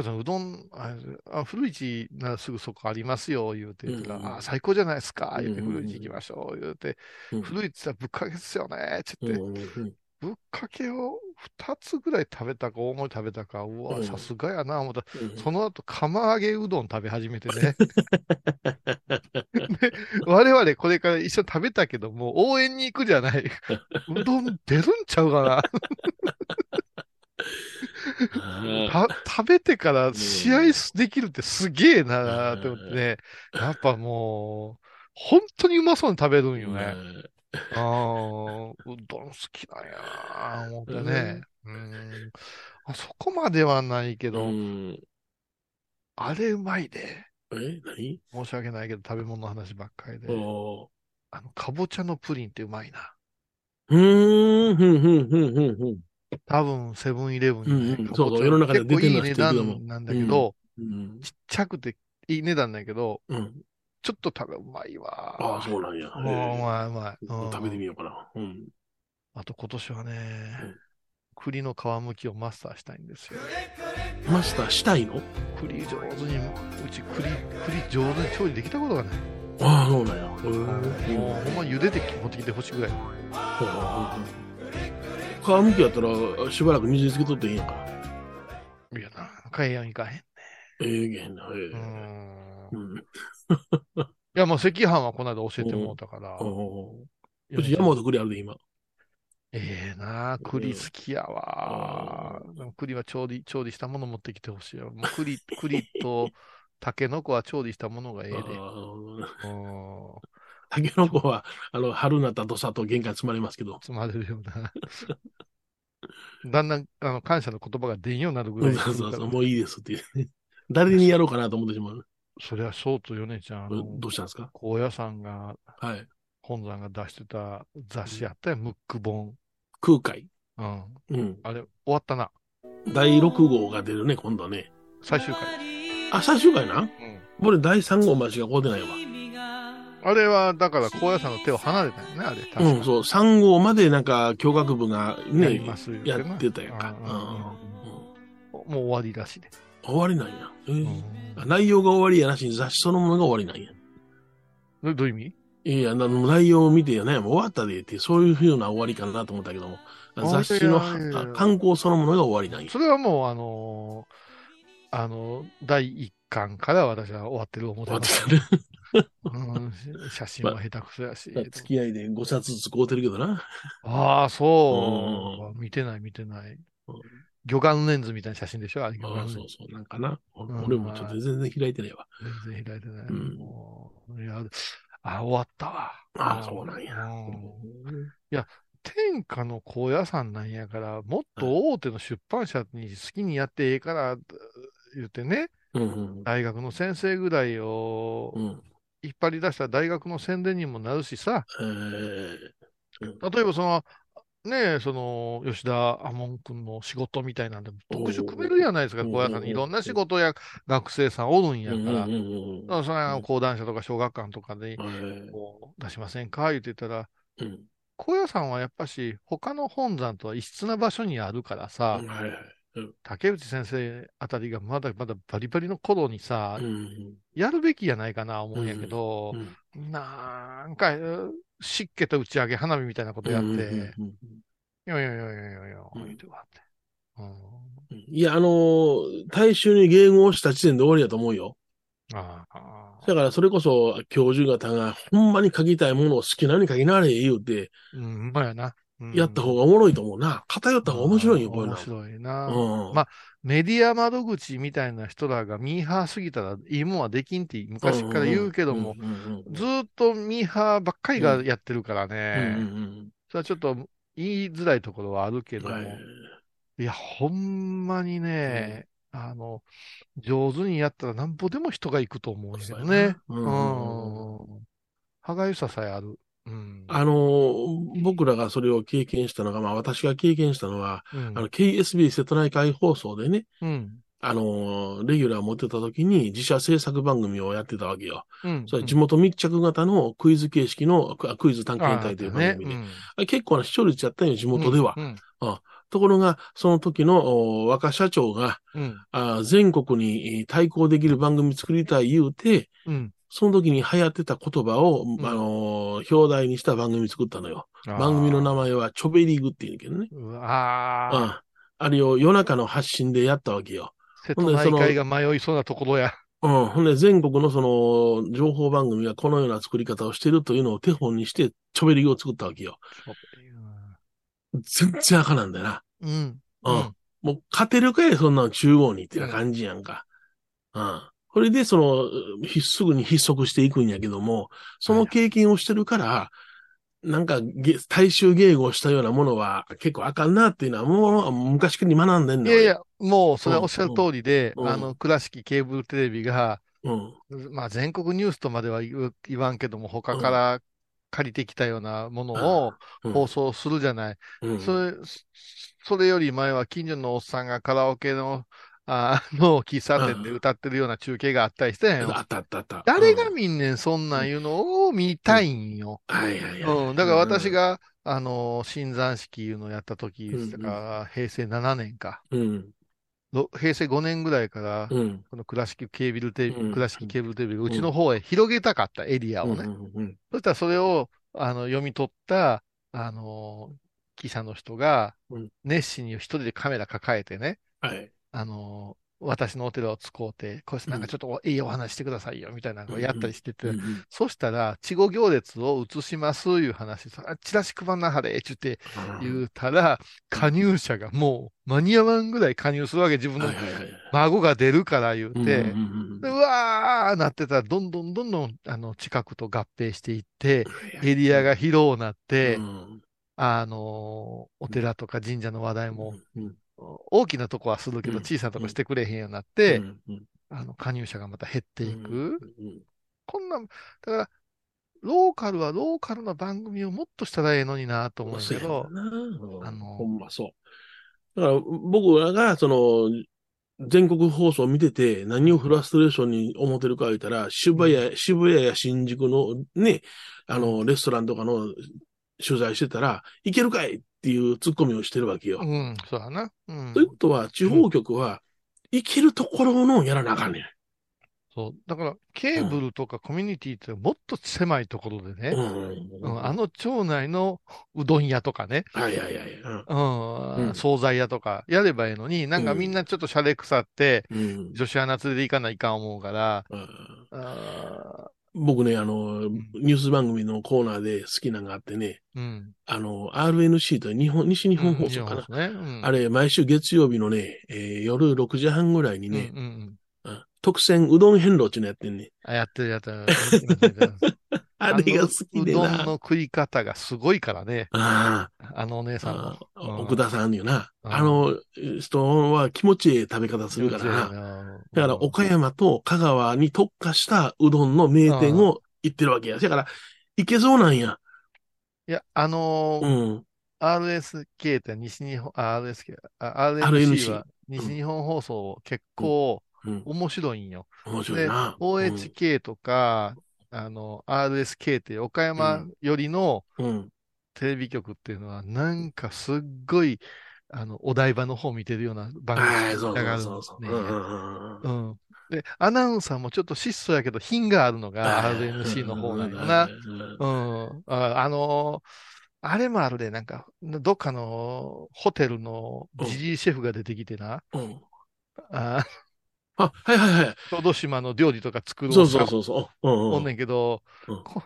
うどん、ああ古市ならすぐそこありますよ、言うてうんうんあ最高じゃないですか、言うて、うんうん古市行きましょう、言うて、うん古市って言ったらぶっかけですよね、ちう。ょっと、うんうんうんぶっかけを2つぐらい食べたか、大盛り食べたか、うわ、うんさすがやな、思ったら、うんその後、釜揚げうどん食べ始めてね。で、我々これから一緒に食べたけど、もう応援に行くじゃない。うどん出るんちゃうかな。た食べてから試合できるってすげえなーって思ってね。やっぱもう、本当にうまそうに食べるんよね。ああ、うどん好きなんやなー思ってね。うん。あそこまではないけど、あれうまいで。え何？申し訳ないけど食べ物の話ばっかりで。おあの、かぼちゃのプリンってうまいな。うーん、ふんふんふんふんふん。多分セブンイレブンうんにねうんそうそう世の中で出てるのはいい値段なんだけど、うん。ちっちゃくていい値段だけど、うん。ちょっとただうまいわ。ああ、そうなんや。うんうまいうまい。うん食べてみようかな。うん。あと今年はねうん、栗の皮むきをマスターしたいんですよ。マスターしたいの？栗上手に、うち栗、栗上手に調理できたことがない。ああ、そうなんや。ほんま茹でて持ってきてほしいぐらい。皮むきやったら、しばらく水につけとっていいんか。いやな、買えやんいかへん。ええげんな。えうえん。うん。いや、もう赤飯はこの間教えてもらったから。おうち山本栗あるで、今。ええなあ、栗好きやわ。栗は調理、調理したもの持ってきてほしいよ。もう栗、栗とタケノコは調理したものがええで。うんタケノコは、あの、春になったとさと玄関積まれますけど。積まれるような。だんだん、あの、感謝の言葉が出んようになるぐらいそうそうそう、もういいですっていうね。誰にやろうかなと思ってしまう。それはそうとよねちゃん。どうしたんですか？高野山が、はい。本山が出してた雑誌やったよ、ムック本。空海。うん。うん。あれ、終わったな。第6号が出るね、今度はね。最終回。あ、最終回な？うん。俺第3号までしか買うてないわ。あれは、だから、高野山の手を離れたよね、あれ。確かうん、そう。3号までなんか、教学部がやりね、ますよやってたやんか。もう終わりらしいで。終わりなんや。えー内容が終わりやなしに雑誌そのものが終わりなんや。どどういう意味？いや、な内容を見てよね、もう終わったでって、そういうふうな終わりかなと思ったけども、雑誌のあいやいやいやあ観光そのものが終わりなんや。それはもう、あのーあの、第一巻から私は終わってる思って終わっます。てたね。うん写真は下手くそやし。付き合いで5冊ずつ買うてるけどな。ああ、そう。見てない、見てないうん。魚眼レンズみたいな写真でしょ？あれ、魚眼そうそう、なんかな。ん俺もちょっと全然開いてないわ。全然開いてない。うんいや、あ、終わったわ。ああ、そうなんや。うん天下の高野山なんやから、もっと大手の出版社に好きにやってええから、言ってね、うんうん大学の先生ぐらいをうん。引っ張り出したら大学の宣伝にもなるしさ、えー。例えばその、ねえ、その、吉田亜門君の仕事みたいなんで、特殊組めるじゃないですか、おー高野山に。いろんな仕事や学生さんおるんやから。うんうんうんだからそれは講談社とか小学館とかでうんこう出しませんか？言ってたら、うん。高野山はやっぱし他の本山とは異質な場所にあるからさ、はいはい。竹内先生あたりがまだまだバリバリの頃にさ、うんやるべきやないかな思うんやけどう、んなんか、う湿気と打ち上げ花火みたいなことやって、うんうんうんいやいやいやいやいやいや、うん。言ってわって。うん。うん。いや、あのー大衆に迎合した時点で終わりだと思うよ。ああ。だからそれこそ教授方がほんまに書きたいものを好きなように書きなれ言うて、うん、まやな。うんやった方がおもろいと思うな。偏った方が面白いよ、こういうの面。白いな。うんまあメディア窓口みたいな人らがミーハーすぎたらいいもんはできんって昔から言うけども、ずーっとミーハーばっかりがやってるからうんね、うんそれはちょっと言いづらいところはあるけども、はいいや、ほんまにね、あの、上手にやったらなんぼでも人が行くと思うんだよね。そうん。歯がゆささえある。うん。あのー僕らがそれを経験したのが、まあ私が経験したのは、うんあの KSB 瀬戸内海放送でね、うん。あのーレギュラー持ってた時に自社制作番組をやってたわけよ。うん。それ地元密着型のクイズ形式のククイズ探検隊という番組で。ねあれ結構な視聴率やったんよ、地元では。うん。ところが、その時のお若社長が、うん。あ全国にえー対抗できる番組作りたい言うて、うん。その時に流行ってた言葉を、んあのー表題にした番組作ったのよ。番組の名前はチョベリグって言うけどね。うわうん。あ、あれを夜中の発信でやったわけよ。瀬戸内海が迷いそうなところや。うん。ほんで、全国のその、情報番組がこのような作り方をしてるというのを手本にして、チョベリグを作ったわけよ。全然あかなんだよな。うん。うん。もう勝てるかい、そんなの中央にってな感じやんか。うん。これで、その、ひすぐに筆足していくんやけども、その経験をしてるから、なんか、げ大衆迎合したようなものは結構あかんなっていうのは、もう昔から学んでんねん。いやいや、もうそれはおっしゃる通りで、うんうんあの、倉敷ケーブルテレビが、俺。うん。まあ全国ニュースとまでは言わんけども、他から借りてきたようなものをうん放送するじゃない。うんそれ、そそれより前は近所のおっさんがカラオケの、あの、喫茶店で歌ってるような中継があったりしてんよあったあったあった。誰うんが見んねん、そんなんいうのを見たいんよ。はいはいはい。うん。だから私が、あの、新山式いうのをやった時、だから平成7年か。うん。ろ平成5年ぐらいから、うん。この倉敷ケーブルテレビ、うん倉敷ケーブルテレビがうちの方へ広げたかったエリアをね。そしたらそれを、あの、読み取った、あの、記者の人がうん、熱心に一人でカメラ抱えてね、はい。あの、私のお寺を使うて、これなんかちょっといいお話してくださいよ、みたいなのをやったりしてて、うんうん。そしたら、稚語行列を移します、いう話、あチラシ配んなはれ、ちゅって言うたら、加入者がもう間に合わんぐらい加入するわけ、自分の。孫が出るから言うて、うわーなってたら、どんどんどんどん、あの、近くと合併していって、エリアが広くなって、うん。あの、お寺とか神社の話題も、うん大きなとこはするけど、うん。小さなとこしてくれへんようになって、あの、加入者がまた減っていく。うん。こんなん、だから、ローカルはローカルな番組をもっとしたらええのになと思うんだけど、あのほんまそう。だから僕らが、その、全国放送を見てて何をフラストレーションに思ってるか言ったら、渋谷、渋谷や新宿のね、あの、レストランとかの取材してたら、いけるかいっていうツッコミをしてるわけよ。うん、そうだな。うん。ということは、地方局は、いけるところのやらなあかんねん。そう。だから、ケーブルとかコミュニティってもっと狭いところでね、うん。あの町内のうどん屋とかね、はいはいはい。うん。うん。うん。惣菜屋とかやればいいのに、なんかみんなちょっとシャレ腐って、うん。女子アナ連れて行かないかん思うから、うん。あ僕ね、あの、ニュース番組のコーナーで好きなのがあってね、ーうん。あの、RNC と日本、西日本放送かな。うんね。うんあれ、毎週月曜日のね、えー夜6時半ぐらいにね、うんうんうんうん特選うどん変動っていうのやってんね。あやってるやってる。あれが好きであのうどんな。の食い方がすごいからね。ああのお姉さんあの。うん奥田さんによな。うんあの人は気持ちいい食べ方するからな。だから岡山と香川に特化したうどんの名店を行ってるわけや。だから、行けそうなんや。いや、あのうーん。RSK って西日本、あ、RSK、あ RNC は西日本放送結構うん。面白いんよ。面白いでな。、OHK とか、あの、RSK っていう岡山よりの。テレビ局っていうのは、なんかすっごい、あの、お台場の方見てるような番組があるそうそうそう。ねう。で、アナウンサーもちょっと質素やけど、品があるのが RNC の方なんよな。うん。ああのーあれもあるで、なんか、どっかのホテルのジジイシェフが出てきてな、うん。ああ、はいはいはい。小豆島の料理とか作るそうそうそうそう。うんうんおんねんけど、うんこ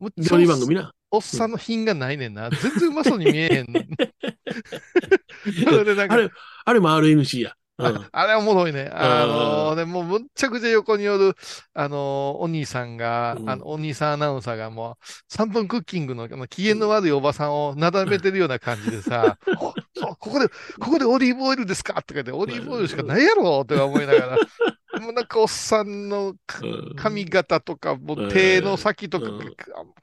むっちゃ料理番組な。おっさんの品がないねんな。全然うまそうに見えへん。それんかあれ、あれも RNC や。うんああれおもろいね。あのうんー、でもうむっちゃくちゃ横におる、あのー、お兄さんが、うんあの、お兄さんアナウンサーがもう、3分クッキングの、機嫌の悪いおばさんをなだめてるような感じでさ、ここで、ここでオリーブオイルですか？とか言って、オリーブオイルしかないやろとか思いながら、もうなんかおっさんの髪型とか、もううん手の先とか、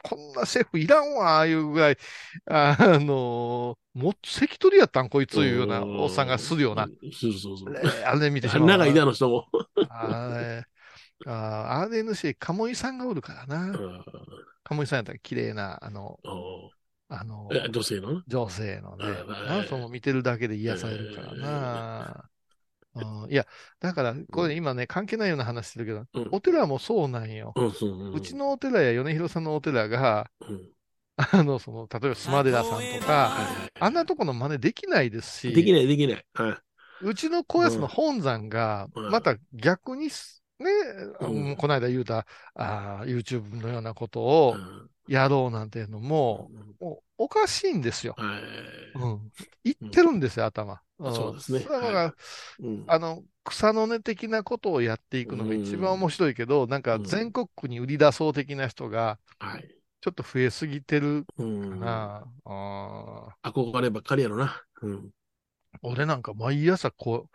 こんなシェフいらんわ、ああいうぐらい、あのーもっと関取やったんこいついうようなおっさんがするような。そうそうそう。えーあれ見てしまうわ。長い田の人も。あれあー RNC、鴨居さんがおるからな。うん鴨居さんやったら綺麗な、あの、おあの、え女性の？な女性のねうん、なんその見てるだけで癒されるからな。うん。いや、だから、これ今ね、関係ないような話してるけど、うん。お寺もそうなんよ。うちのお寺や米広さんのお寺が、うん。あの、その、例えばスマデラさんとはいか、はい。あんなとこの真似できないですし、できない、できない。はい。うちの高安の本山が、うん。また逆にす、ね、うんうんこの間言うた、あー YouTube のようなことをうんやろうなんていうのも、もうおかしいんですよ。はいうん。言ってるんですよ、頭。んそうですねだから、うんあの、草の根的なことをやっていくのが一番面白いけど、なんか全国区に売り出そう的な人が、はい。ちょっと増えすぎてるうんかな。あー憧ればっかりやろな。うん。俺なんか毎朝こ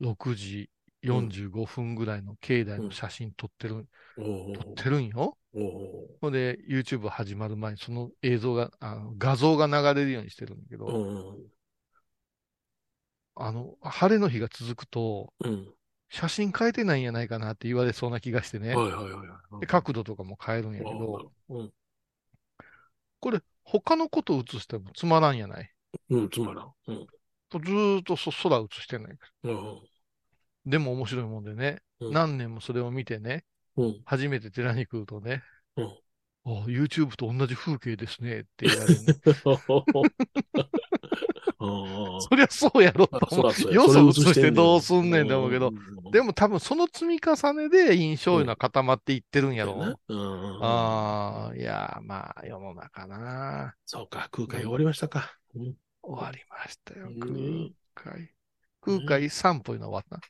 う、6時45分ぐらいの境内の写真撮ってる、お撮ってるんよ。ほんで、YouTube 始まる前にその映像が、あの画像が流れるようにしてるんだけど、うん。あの、晴れの日が続くと、うん。写真変えてないんやないかなって言われそうな気がしてね。で角度とかも変えるんやけど、うん。これ、他のこと映してもつまらんやない？うん、つまらん。うん。ずーっとそ空映してないから。うん。でも面白いもんでね、うん。何年もそれを見てね、うん。初めて寺に来るとね、うん。あ YouTube と同じ風景ですね。って言われる、ね。あそりゃそうやろと思う。よそ映してどうすんねんって思うけど、うんでも多分その積み重ねで印象いうのは固まっていってるんやろ。なうん。ああ、いや、まあ、世の中な。そうか、空海終わりましたか。うん。終わりましたよ、うん。空海。空海散歩いうのは終わっ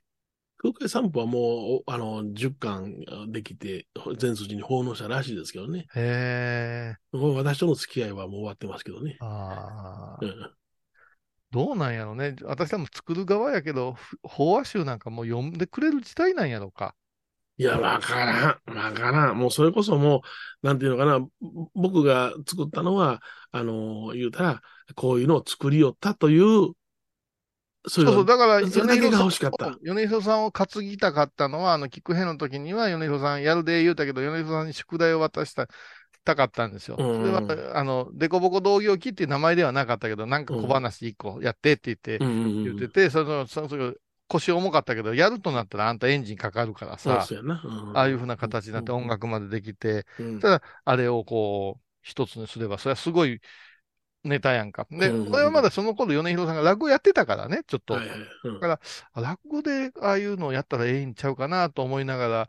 空海散歩はもう、おあの、10巻できて、全筋に奉納したらしいですけどね。た。へえ。もう私との付き合いはもう終わってますけどね。ああう。ん。どうなんやろね。私はも作る側やけど、ふ法話集なんかもう読んでくれる時代なんやろか。いや、わからん。わからん。もうそれこそもう、なんていうのかな。僕が作ったのは、あの、言うたら、こういうのを作りよったという、そそうそう、だから、それだけが欲しかった。米広さんを担ぎたかったのは、あの、聞くへの時には、米広さんやるで言うたけど、米広さんに宿題を渡した、たかったんですよ。そうん。れは、あの、デコボコ同業機っていう名前ではなかったけど、なんか小話一個やってって言って、うん言ってて、その、その、その腰重かったけど、やるとなったらあんたエンジンかかるからさ、そうん。ああいうふうな形になって音楽までできて、うん。ただ、あれをこう、一つにすれば、それはすごいネタやんか。で、うんこれはまだその頃、米広さんが落語やってたからね、ちょっと。はいはいうんあ落語でああいうのをやったらええんちゃうかなと思いながら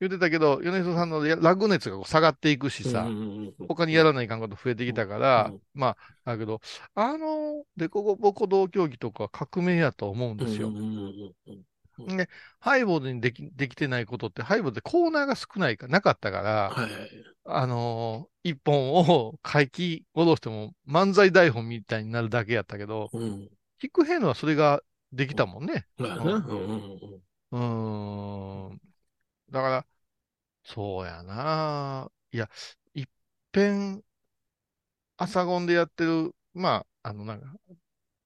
言ってたけど、米広さんのや落語熱がこう下がっていくしさ、うんうんうんうん他にやらないかんこと増えてきたから、うんまあ、だけど、あの、デコボコ同競技とか革命やと思うんですよ。うんうんうんうんハイボードにできできてないことって、ハイボードでコーナーが少ないか、なかったから、はいはい。あのー一本を書き下ろしても漫才台本みたいになるだけやったけど、うん。聞くへんのはそれができたもんね。うんうん。だから、そうやな。いや、いっぺん、朝ゴンでやってる、まあ、あの、なんか、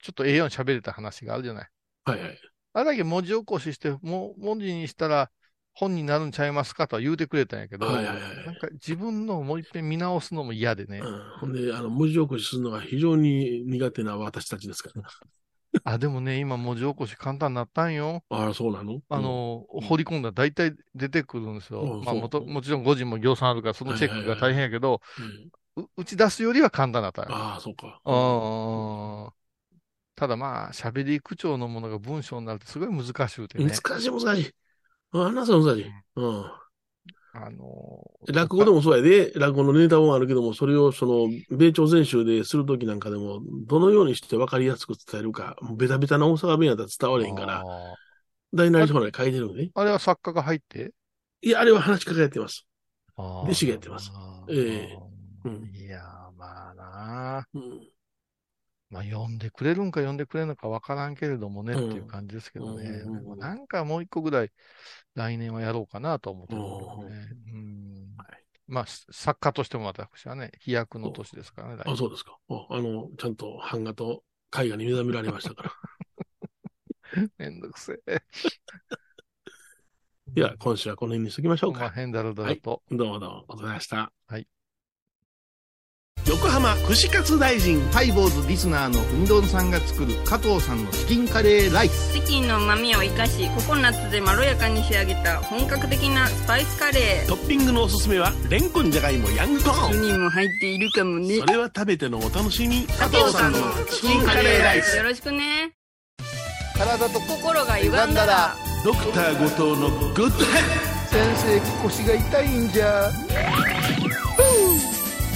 ちょっとええように喋れた話があるじゃない。はいはい。あれだけ文字起こしして、もう文字にしたら本になるんちゃいますかとは言うてくれたんやけど、はいはいはいなんか自分のをもう一遍見直すのも嫌でね。うんほんで、あの、文字起こしするのが非常に苦手な私たちですから。あ、でもね、今文字起こし簡単になったんよ。ああ、そうなの？あ、の、掘り込んだら大体出てくるんですよ。まあ、うんそうもともちろん誤字も行さんあるから、そのチェックが大変やけど、うんう打ち出すよりは簡単だったよ。ああ、そうか。うんただまあ、喋り口調のものが文章になるとすごい難しゅうてね。難しい難しい。あんなそう難しい？うん。あの落語でもそうやで、落語のネタもあるけども、それをその、米朝全集でするときなんかでも、どのようにして分かりやすく伝えるか、もうベタベタな大阪弁やったら伝われへんから、大なりなり書いてるんでね。あれは作家が入って？いや、あれは話し家がやってます。弟弟子がやってます。ええうんいやー、まあなあうん。まあ、読んでくれるんか読んでくれるのかわからんけれどもね、うんっていう感じですけどね。うんうんうんなんかもう一個ぐらい来年はやろうかなと思ってるんだけどね。うんまあ、す作家としても私はね、飛躍の年ですからね。来あ、そうですか。ああの、ちゃんと版画と絵画に目覚められましたから。年 めんどくせえ。では、今週はこの辺にしときましょうか。まあ変だろだろと。どうもどうも、お疲れ様でした。はい。横浜串カツ大臣。ハイボーズリスナーのうみどんさんが作る加藤さんのチキンカレーライス。チキンの旨味を生かしココナッツでまろやかに仕上げた本格的なスパイスカレー。トッピングのおすすめは、レンコンじゃがいもヤングコーン。にも入っているかもね。それは食べてのお楽しみ。加藤さんのチキンカレーライス。よろしくね。体と心が歪んだら。ドクター後藤のグッドヘッ先生腰が痛いんじゃ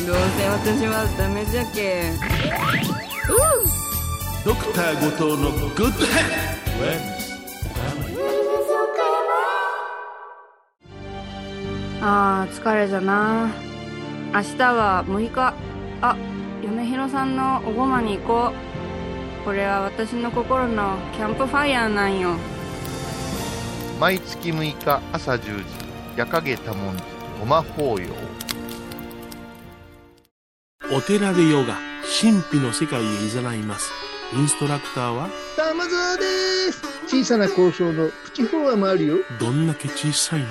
どうせ私はダメじゃけドクター後藤のグッドヘあー疲れじゃな。明日は6日。あ嫁ひろさんのおごまに行こう。これは私の心のキャンプファイヤーなんよ。毎月6日朝10時夜影多文字ごま法要お寺でヨガ、神秘の世界へ誘います。インストラクターは、玉沢です小さな交渉のプチフォアもあるよ。どんだけ小さいね。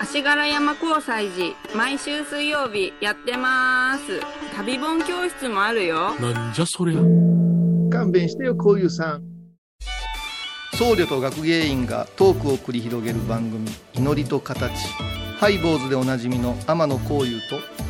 足柄山交際時毎週水曜日やってます旅本教室もあるよなんじゃそりゃ。勘弁してよ、こういうさん。僧侶と学芸員がトークを繰り広げる番組「祈りと形」ハイボーズでおなじみの天野幸雄と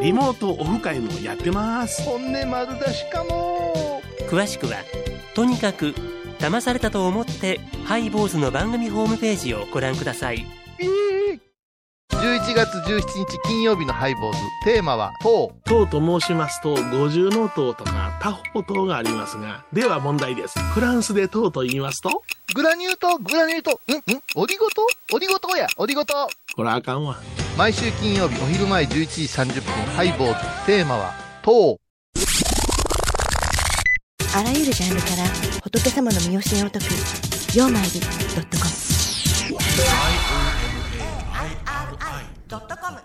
リモートオフ会もやってます。本音丸出しかも。詳しくはとにかく騙されたと思ってハイボーズの番組ホームページをご覧ください。えー。11月17日金曜日のハイボーズ。テーマは「塔塔と申しますと五重の塔とか多宝塔がありますが、では問題です。フランスで塔と言いますと？グラニュー糖グラニュー糖んんオリゴ糖オリゴ糖や。オリゴ糖これあかんわ。毎週金曜日お昼前11時30分ハイボーズ。テーマは「とう」あらゆるジャンルから仏様の身教えを解く「曜マイり .com」「IOMAIRI.com」